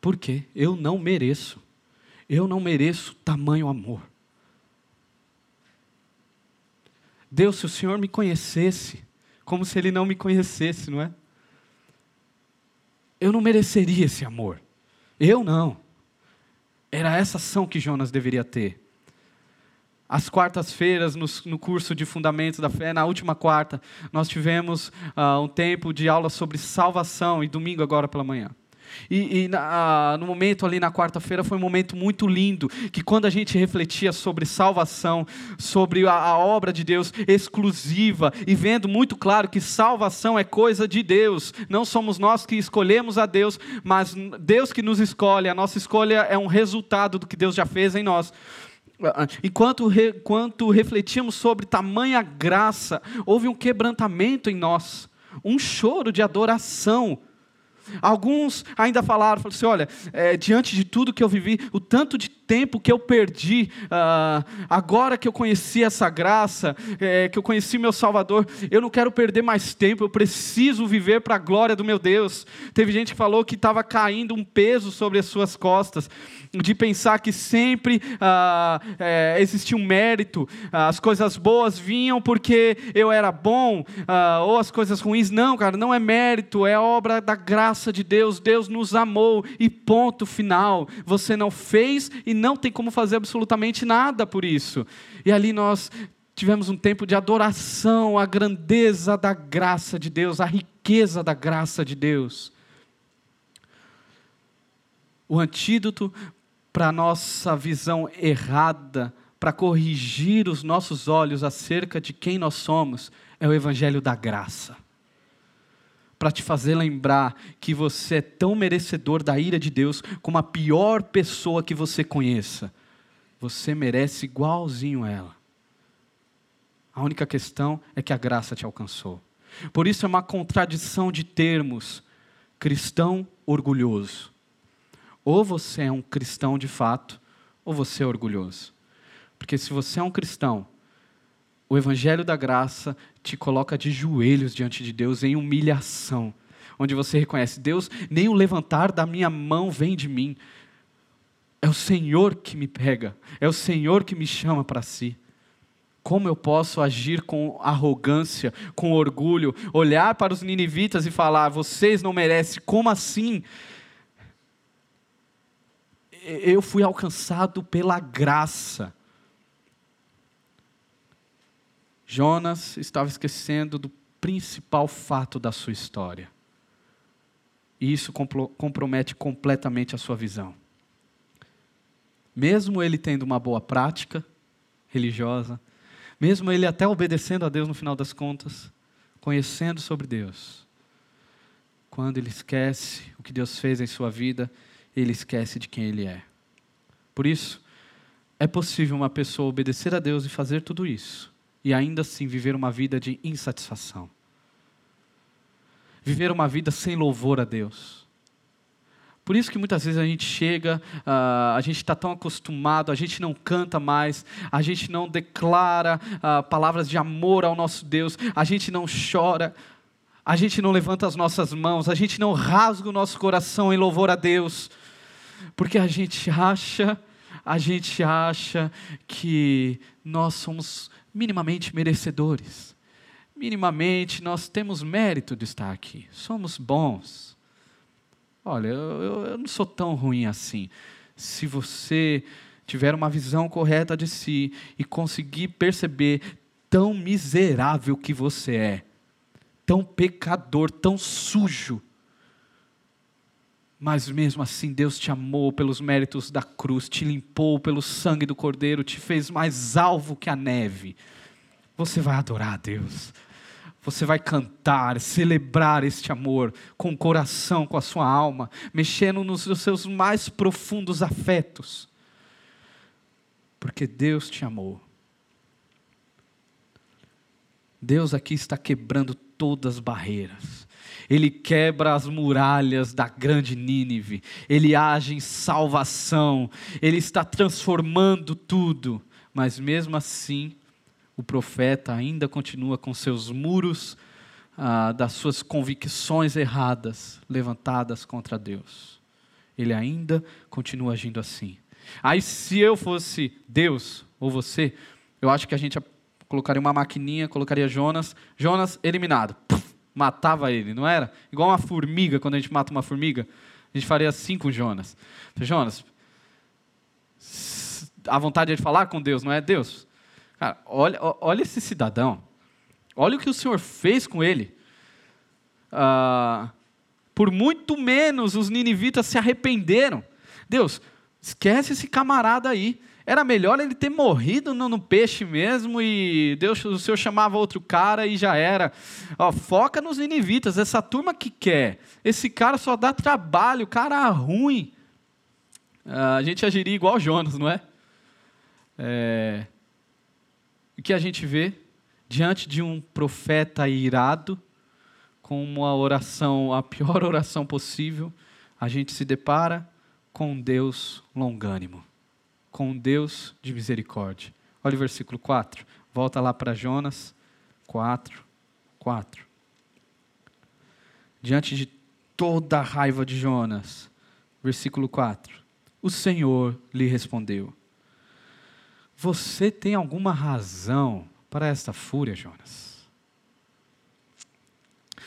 Por que? Eu não mereço. Eu não mereço tamanho amor. Deus, se o Senhor me conhecesse, como se Ele não me conhecesse, não é? Eu não mereceria esse amor. Eu não. Era essa ação que Jonas deveria ter às quartas-feiras, no, no, curso de Fundamentos da Fé, na última quarta, nós tivemos uh, um tempo de aula sobre salvação, e domingo agora pela manhã. E, e na, uh, no momento ali na quarta-feira foi um momento muito lindo, que quando a gente refletia sobre salvação, sobre a, a obra de Deus exclusiva, e vendo muito claro que salvação é coisa de Deus, não somos nós que escolhemos a Deus, mas Deus que nos escolhe, a nossa escolha é um resultado do que Deus já fez em nós. Enquanto, re, enquanto refletíamos sobre tamanha graça, houve um quebrantamento em nós, um choro de adoração. Alguns ainda falaram, falaram assim: olha, é, diante de tudo que eu vivi, o tanto de tempo que eu perdi, uh, agora que eu conheci essa graça, é, que eu conheci meu Salvador, eu não quero perder mais tempo, eu preciso viver para a glória do meu Deus. Teve gente que falou que estava caindo um peso sobre as suas costas, de pensar que sempre é, existia um mérito, uh, as coisas boas vinham porque eu era bom, ou as coisas ruins. Não, cara, não é mérito, é obra da graça de Deus, Deus nos amou e ponto final. Você não fez e não tem como fazer absolutamente nada por isso. E ali nós tivemos um tempo de adoração à grandeza da graça de Deus, à riqueza da graça de Deus. O antídoto para a nossa visão errada para corrigir os nossos olhos acerca de quem nós somos é o Evangelho da graça. Para te fazer lembrar que você é tão merecedor da ira de Deus como a pior pessoa que você conheça. Você merece igualzinho ela. A única questão é que a graça te alcançou. Por isso é uma contradição de termos cristão orgulhoso. Ou você é um cristão de fato, ou você é orgulhoso. Porque se você é um cristão, o evangelho da graça te coloca de joelhos diante de Deus em humilhação, onde você reconhece: Deus, nem o levantar da minha mão vem de mim. É o Senhor que me pega, é o Senhor que me chama para si. Como eu posso agir com arrogância, com orgulho, olhar para os ninivitas e falar: vocês não merecem, como assim? Eu fui alcançado pela graça. Jonas estava esquecendo do principal fato da sua história. E isso compromete completamente a sua visão. Mesmo ele tendo uma boa prática religiosa, mesmo ele até obedecendo a Deus no final das contas, conhecendo sobre Deus, quando ele esquece o que Deus fez em sua vida, ele esquece de quem ele é. Por isso, é possível uma pessoa obedecer a Deus e fazer tudo isso, e ainda assim viver uma vida de insatisfação. Viver uma vida sem louvor a Deus por isso que muitas vezes a gente chega, uh, a gente está tão acostumado, a gente não canta mais, a gente não declara uh, palavras de amor ao nosso Deus, a gente não chora, a gente não levanta as nossas mãos, a gente não rasga o nosso coração em louvor a Deus, porque a gente acha, a gente acha que nós somos minimamente merecedores. Minimamente nós temos mérito de estar aqui, somos bons. Olha, eu, eu não sou tão ruim assim. Se você tiver uma visão correta de si e conseguir perceber tão miserável que você é, tão pecador, tão sujo, mas mesmo assim Deus te amou pelos méritos da cruz, te limpou pelo sangue do Cordeiro, te fez mais alvo que a neve. Você vai adorar a Deus você vai cantar, celebrar este amor com o coração, com a sua alma, mexendo nos seus mais profundos afetos. Porque Deus te amou. Deus aqui está quebrando todas as barreiras. Ele quebra as muralhas da grande Nínive. Ele age em salvação. Ele está transformando tudo. Mas mesmo assim, o profeta ainda continua com seus muros ah, das suas convicções erradas levantadas contra Deus. Ele ainda continua agindo assim. Aí, se eu fosse Deus ou você, eu acho que a gente colocaria uma maquininha, colocaria Jonas, Jonas eliminado, Puf, matava ele, não era? Igual uma formiga, quando a gente mata uma formiga, a gente faria assim com Jonas. Jonas, a vontade é de falar com Deus, não é Deus? Cara, olha, olha esse cidadão. Olha o que o Senhor fez com ele. Ah, por muito menos os ninivitas se arrependeram. Deus, esquece esse camarada aí. Era melhor ele ter morrido no, no, peixe mesmo e Deus, o Senhor chamava outro cara e já era. Ó, foca nos ninivitas, essa turma que quer. Esse cara só dá trabalho, cara ruim. Ah, a gente agiria igual Jonas, não é? é o que a gente vê diante de um profeta irado, com uma oração, a pior [laughs] oração possível, a gente se depara com Deus longânimo, com Deus de misericórdia. Olha o versículo 4. Volta lá para Jonas 4, 4. Diante de toda a raiva de Jonas, versículo 4. O Senhor lhe respondeu: você tem alguma razão para esta fúria, Jonas?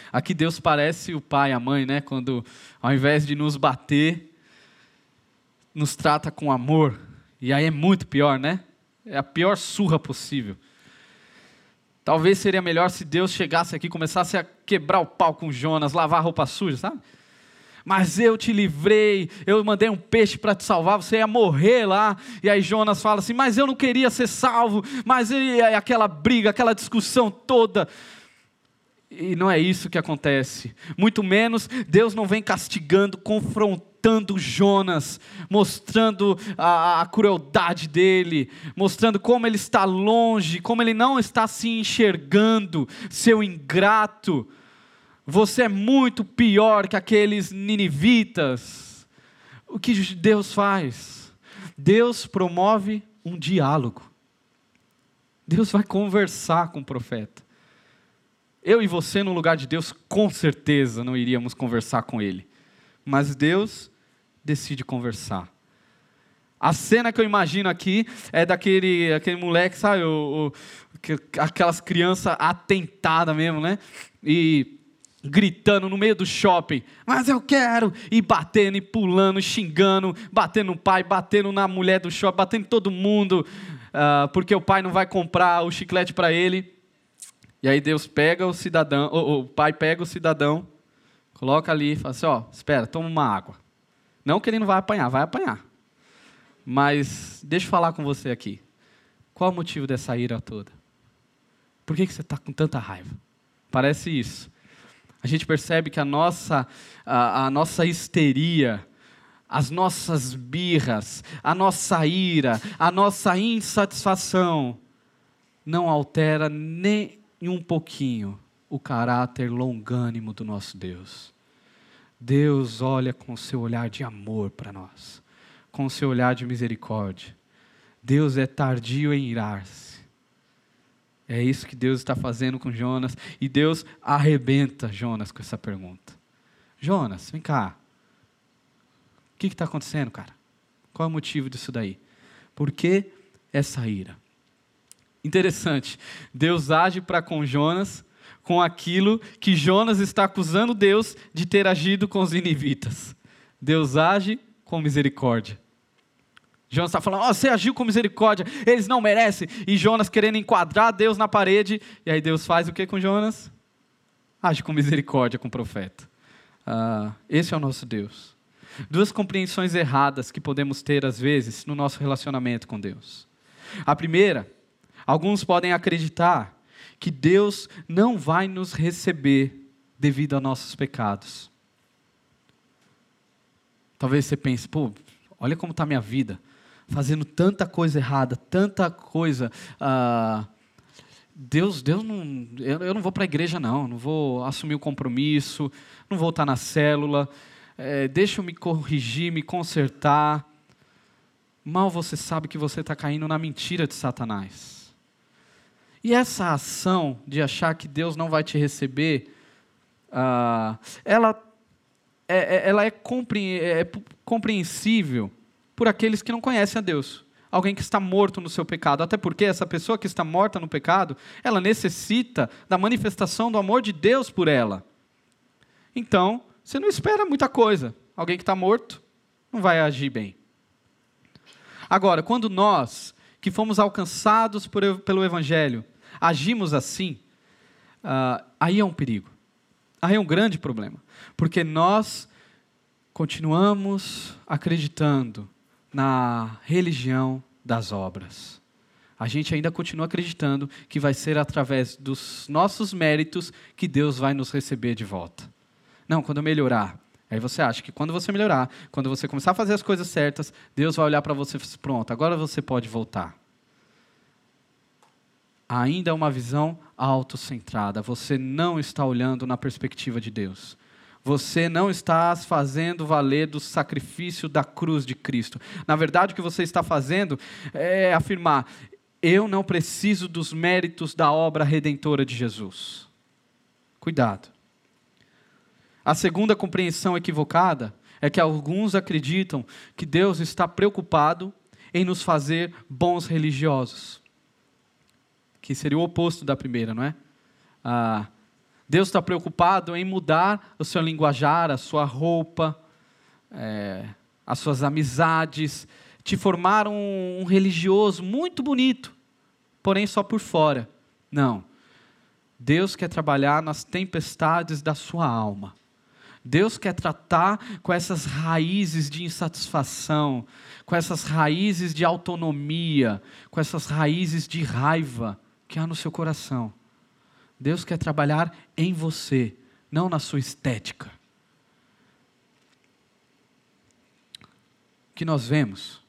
Aqui Deus parece o pai e a mãe, né? Quando ao invés de nos bater, nos trata com amor. E aí é muito pior, né? É a pior surra possível. Talvez seria melhor se Deus chegasse aqui e começasse a quebrar o pau com Jonas, lavar a roupa suja, sabe? mas eu te livrei, eu mandei um peixe para te salvar, você ia morrer lá. E aí Jonas fala assim: Mas eu não queria ser salvo, mas e aquela briga, aquela discussão toda. E não é isso que acontece. Muito menos, Deus não vem castigando, confrontando Jonas, mostrando a, a, crueldade dele, mostrando como ele está longe, como ele não está se enxergando, seu ingrato. Você é muito pior que aqueles ninivitas. O que Deus faz? Deus promove um diálogo. Deus vai conversar com o profeta. Eu e você, no lugar de Deus, com certeza não iríamos conversar com ele. Mas Deus decide conversar. A cena que eu imagino aqui é daquele aquele moleque, sabe? O, o, aquelas crianças atentadas mesmo, né? E gritando no meio do shopping, mas eu quero, e batendo, e pulando, xingando, batendo no pai, batendo na mulher do shopping, batendo em todo mundo, uh, porque o pai não vai comprar o chiclete para ele. E aí Deus pega o cidadão, ou, o pai pega o cidadão, coloca ali e fala assim: ó, espera, toma uma água. Não que ele não vai apanhar, vai apanhar. Mas deixa eu falar com você aqui. Qual o motivo dessa ira toda? Por que, que você está com tanta raiva? Parece isso. A gente percebe que a nossa, a, a nossa histeria, as nossas birras, a nossa ira, a nossa insatisfação não altera nem um pouquinho o caráter longânimo do nosso Deus. Deus olha com o seu olhar de amor para nós, com o seu olhar de misericórdia. Deus é tardio em irar-se. É isso que Deus está fazendo com Jonas. E Deus arrebenta Jonas com essa pergunta. Jonas, vem cá. O que está acontecendo, cara? Qual é o motivo disso daí? Por que essa ira? Interessante. Deus age para com Jonas com aquilo que Jonas está acusando Deus de ter agido com os inivitas. Deus age com misericórdia. Jonas está falando, oh, você agiu com misericórdia, eles não merecem. E Jonas querendo enquadrar Deus na parede. E aí Deus faz o que com Jonas? Age com misericórdia com o profeta. Ah, esse é o nosso Deus. Duas compreensões erradas que podemos ter, às vezes, no nosso relacionamento com Deus. A primeira, alguns podem acreditar que Deus não vai nos receber devido a nossos pecados. Talvez você pense, pô, olha como está minha vida fazendo tanta coisa errada, tanta coisa. Ah, Deus, Deus não, eu, eu não vou para a igreja não, não vou assumir o compromisso, não vou estar na célula. É, deixa eu me corrigir, me consertar. Mal você sabe que você está caindo na mentira de Satanás. E essa ação de achar que Deus não vai te receber, ah, ela, é, é ela é, compre, é compreensível por aqueles que não conhecem a Deus. Alguém que está morto no seu pecado. Até porque essa pessoa que está morta no pecado, ela necessita da manifestação do amor de Deus por ela. Então, você não espera muita coisa. Alguém que está morto não vai agir bem. Agora, quando nós, que fomos alcançados por, pelo Evangelho, agimos assim, uh, aí é um perigo. Aí é um grande problema. Porque nós continuamos acreditando na religião das obras. A gente ainda continua acreditando que vai ser através dos nossos méritos que Deus vai nos receber de volta. Não, quando eu melhorar. Aí você acha que quando você melhorar, quando você começar a fazer as coisas certas, Deus vai olhar para você e falar: pronto, agora você pode voltar. Ainda é uma visão autocentrada. Você não está olhando na perspectiva de Deus você não está fazendo valer do sacrifício da cruz de Cristo. Na verdade, o que você está fazendo é afirmar: eu não preciso dos méritos da obra redentora de Jesus. Cuidado. A segunda compreensão equivocada é que alguns acreditam que Deus está preocupado em nos fazer bons religiosos. Que seria o oposto da primeira, não é? Ah, Deus está preocupado em mudar o seu linguajar, a sua roupa, é, as suas amizades, te formar um, um religioso muito bonito, porém só por fora. Não. Deus quer trabalhar nas tempestades da sua alma. Deus quer tratar com essas raízes de insatisfação, com essas raízes de autonomia, com essas raízes de raiva que há no seu coração. Deus quer trabalhar em você, não na sua estética. O que nós vemos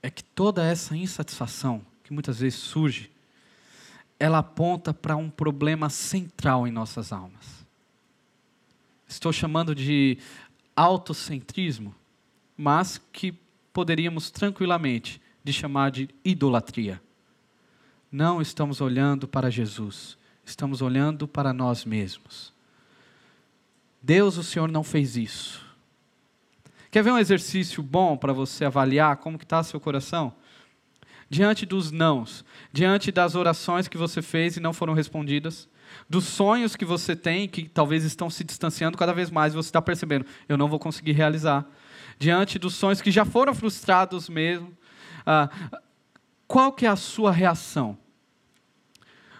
é que toda essa insatisfação que muitas vezes surge, ela aponta para um problema central em nossas almas. Estou chamando de autocentrismo, mas que poderíamos tranquilamente de chamar de idolatria. Não estamos olhando para Jesus, estamos olhando para nós mesmos. Deus, o Senhor não fez isso. Quer ver um exercício bom para você avaliar como está seu coração? Diante dos nãos, diante das orações que você fez e não foram respondidas, dos sonhos que você tem que talvez estão se distanciando cada vez mais, você está percebendo, eu não vou conseguir realizar. Diante dos sonhos que já foram frustrados mesmo, ah, qual que é a sua reação?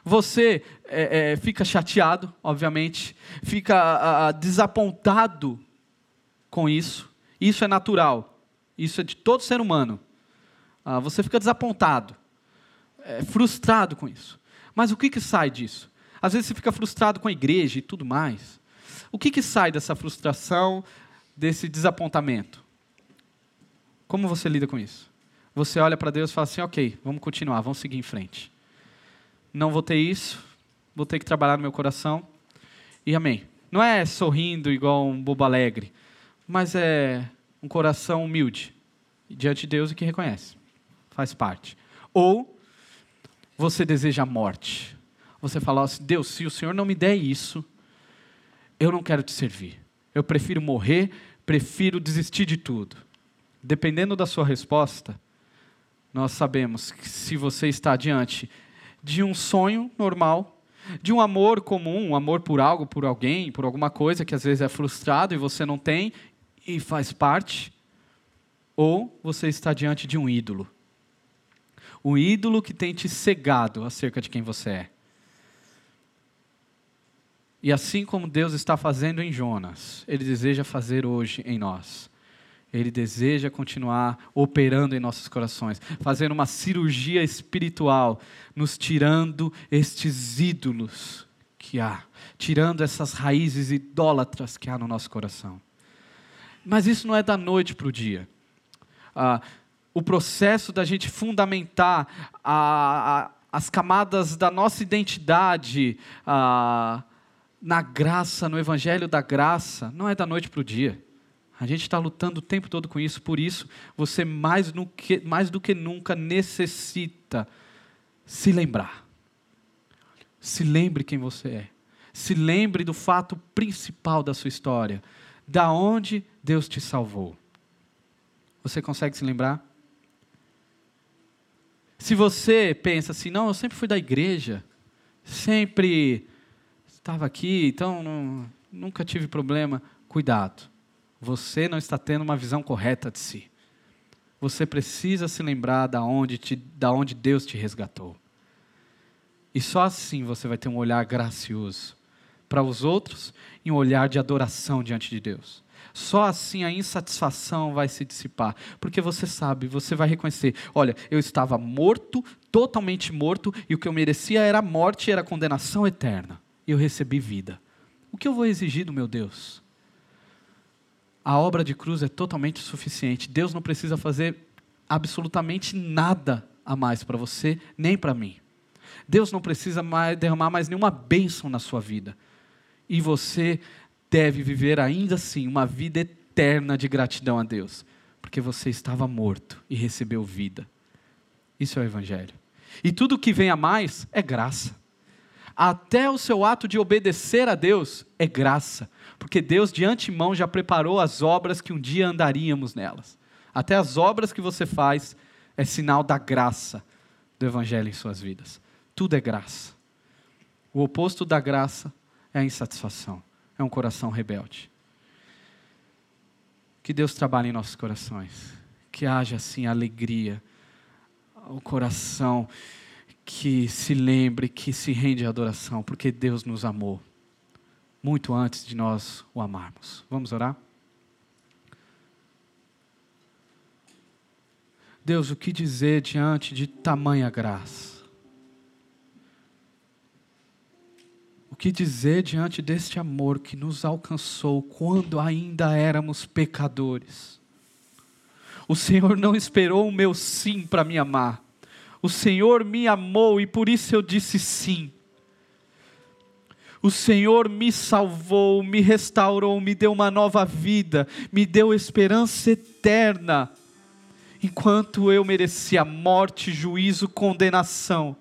Você é, é, fica chateado, obviamente, fica ah, ah, desapontado com isso. Isso é natural. Isso é de todo ser humano. Ah, você fica desapontado, é, frustrado com isso. Mas o que, que sai disso? Às vezes você fica frustrado com a igreja e tudo mais. O que, que sai dessa frustração, desse desapontamento? Como você lida com isso? Você olha para Deus e fala assim: ok, vamos continuar, vamos seguir em frente. Não vou ter isso, vou ter que trabalhar no meu coração. E amém. Não é sorrindo igual um bobo alegre, mas é um coração humilde diante de Deus e que reconhece, faz parte. Ou você deseja a morte. Você fala assim: Deus, se o Senhor não me der isso, eu não quero te servir. Eu prefiro morrer, prefiro desistir de tudo. Dependendo da sua resposta, nós sabemos que se você está diante de um sonho normal, de um amor comum, um amor por algo, por alguém, por alguma coisa que às vezes é frustrado e você não tem e faz parte, ou você está diante de um ídolo. Um ídolo que tem te cegado acerca de quem você é. E assim como Deus está fazendo em Jonas, Ele deseja fazer hoje em nós. Ele deseja continuar operando em nossos corações, fazendo uma cirurgia espiritual, nos tirando estes ídolos que há, tirando essas raízes idólatras que há no nosso coração. Mas isso não é da noite para o dia. Ah, o processo da gente fundamentar a, a, as camadas da nossa identidade ah, na graça, no Evangelho da graça, não é da noite para o dia. A gente está lutando o tempo todo com isso, por isso você mais, que, mais do que nunca necessita se lembrar. Se lembre quem você é. Se lembre do fato principal da sua história. Da onde Deus te salvou. Você consegue se lembrar? Se você pensa assim, não, eu sempre fui da igreja, sempre estava aqui, então não, nunca tive problema. Cuidado, você não está tendo uma visão correta de si. Você precisa se lembrar da onde, te, da onde Deus te resgatou. E só assim você vai ter um olhar gracioso para os outros e um olhar de adoração diante de Deus. Só assim a insatisfação vai se dissipar, porque você sabe, você vai reconhecer: olha, eu estava morto, totalmente morto, e o que eu merecia era morte, era condenação eterna, e eu recebi vida. O que eu vou exigir do meu Deus? A obra de cruz é totalmente suficiente. Deus não precisa fazer absolutamente nada a mais para você, nem para mim. Deus não precisa mais derramar mais nenhuma bênção na sua vida. E você deve viver ainda assim uma vida eterna de gratidão a Deus, porque você estava morto e recebeu vida. Isso é o Evangelho. E tudo que vem a mais é graça. Até o seu ato de obedecer a Deus é graça, porque Deus de antemão já preparou as obras que um dia andaríamos nelas. Até as obras que você faz é sinal da graça do Evangelho em suas vidas. Tudo é graça. O oposto da graça é a insatisfação é um coração rebelde. Que Deus trabalhe em nossos corações, que haja assim alegria, o coração que se lembre, que se rende à adoração, porque Deus nos amou. Muito antes de nós o amarmos. Vamos orar? Deus, o que dizer diante de tamanha graça? O que dizer diante deste amor que nos alcançou quando ainda éramos pecadores? O Senhor não esperou o meu sim para me amar. O Senhor me amou e por isso eu disse sim. O Senhor me salvou, me restaurou, me deu uma nova vida, me deu esperança eterna. Enquanto eu merecia morte, juízo, condenação.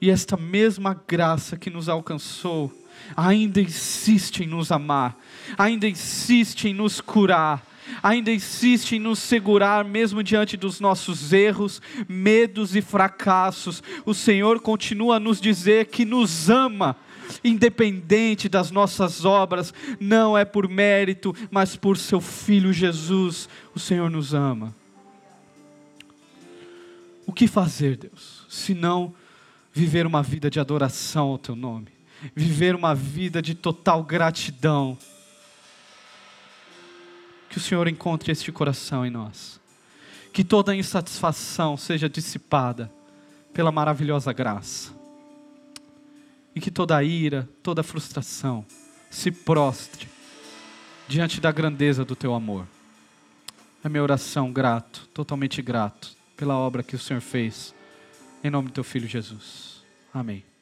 E esta mesma graça que nos alcançou, ainda insiste em nos amar, ainda insiste em nos curar, ainda insiste em nos segurar, mesmo diante dos nossos erros, medos e fracassos. O Senhor continua a nos dizer que nos ama, independente das nossas obras, não é por mérito, mas por seu Filho Jesus. O Senhor nos ama. O que fazer, Deus, se não viver uma vida de adoração ao Teu nome, viver uma vida de total gratidão? Que o Senhor encontre este coração em nós. Que toda insatisfação seja dissipada pela maravilhosa graça. E que toda ira, toda frustração se prostre diante da grandeza do teu amor. É minha oração, grato, totalmente grato, pela obra que o Senhor fez, em nome do teu filho Jesus. Amém.